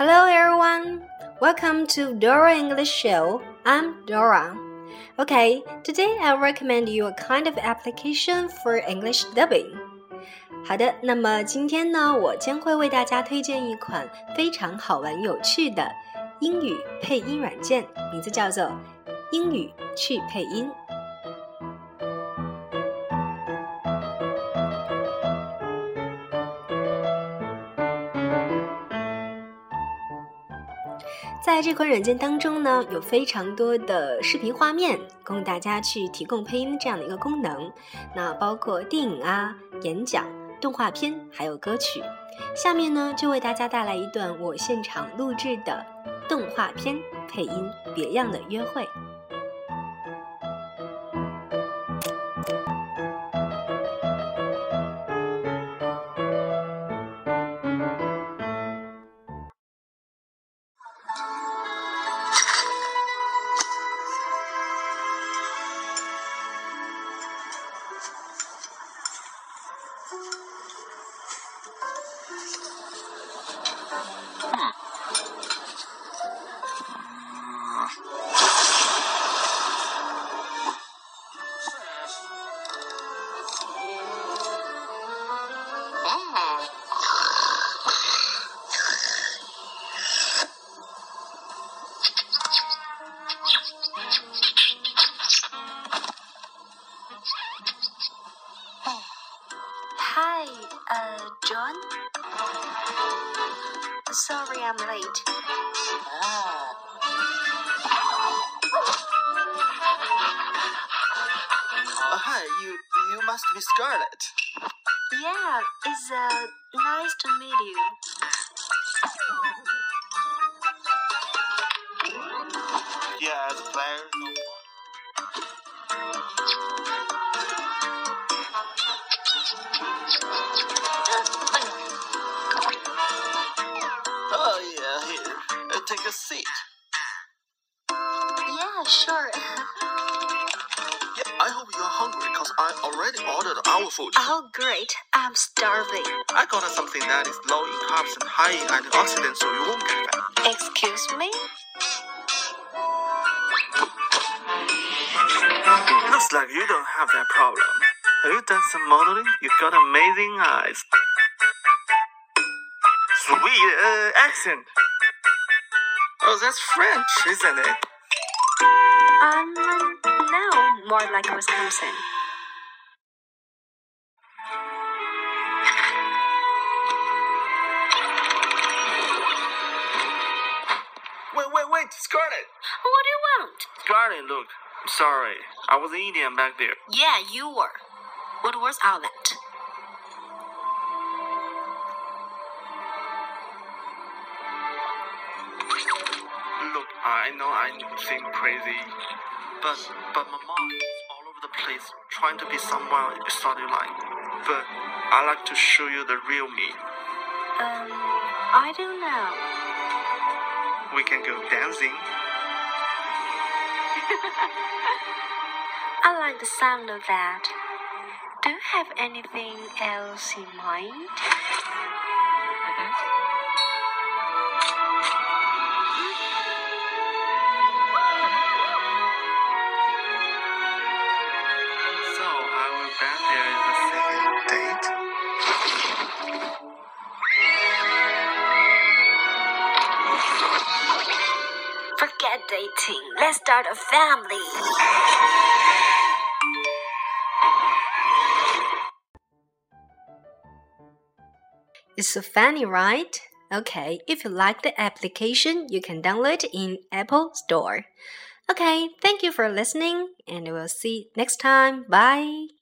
Hello everyone, welcome to Dora English Show. I'm Dora. Okay, today I recommend you a kind of application for English dubbing. 好的，那么今天呢，我将会为大家推荐一款非常好玩有趣的英语配音软件，名字叫做英语趣配音。在这款软件当中呢，有非常多的视频画面供大家去提供配音这样的一个功能。那包括电影啊、演讲、动画片，还有歌曲。下面呢，就为大家带来一段我现场录制的动画片配音《别样的约会》。Hi, uh, John? Sorry I'm late. Ah. Uh, hi, you you must be Scarlett. Yeah, it's uh, nice to meet you. Yeah, the player. Oh take a seat. Yeah, sure. Yeah, I hope you're hungry because I already ordered our food. Oh, great. I'm starving. I got something that is low in carbs and high in antioxidants, so you won't get fat. Excuse me? Looks like you don't have that problem. Have you done some modeling? You've got amazing eyes. Sweet uh, accent. Oh, that's French, isn't it? Um, no, more like Wisconsin. Wait, wait, wait, Scarlet! What do you want? Scarlet, look. I'm sorry. I was Indian back there. Yeah, you were. What was all that? I know I seem crazy, but but my mom is all over the place trying to be someone you started like. But I like to show you the real me. Um, I don't know. We can go dancing. I like the sound of that. Do you have anything else in mind? Dating. Let's start a family. It's so funny, right? Okay, if you like the application, you can download it in Apple Store. Okay, thank you for listening, and we'll see next time. Bye.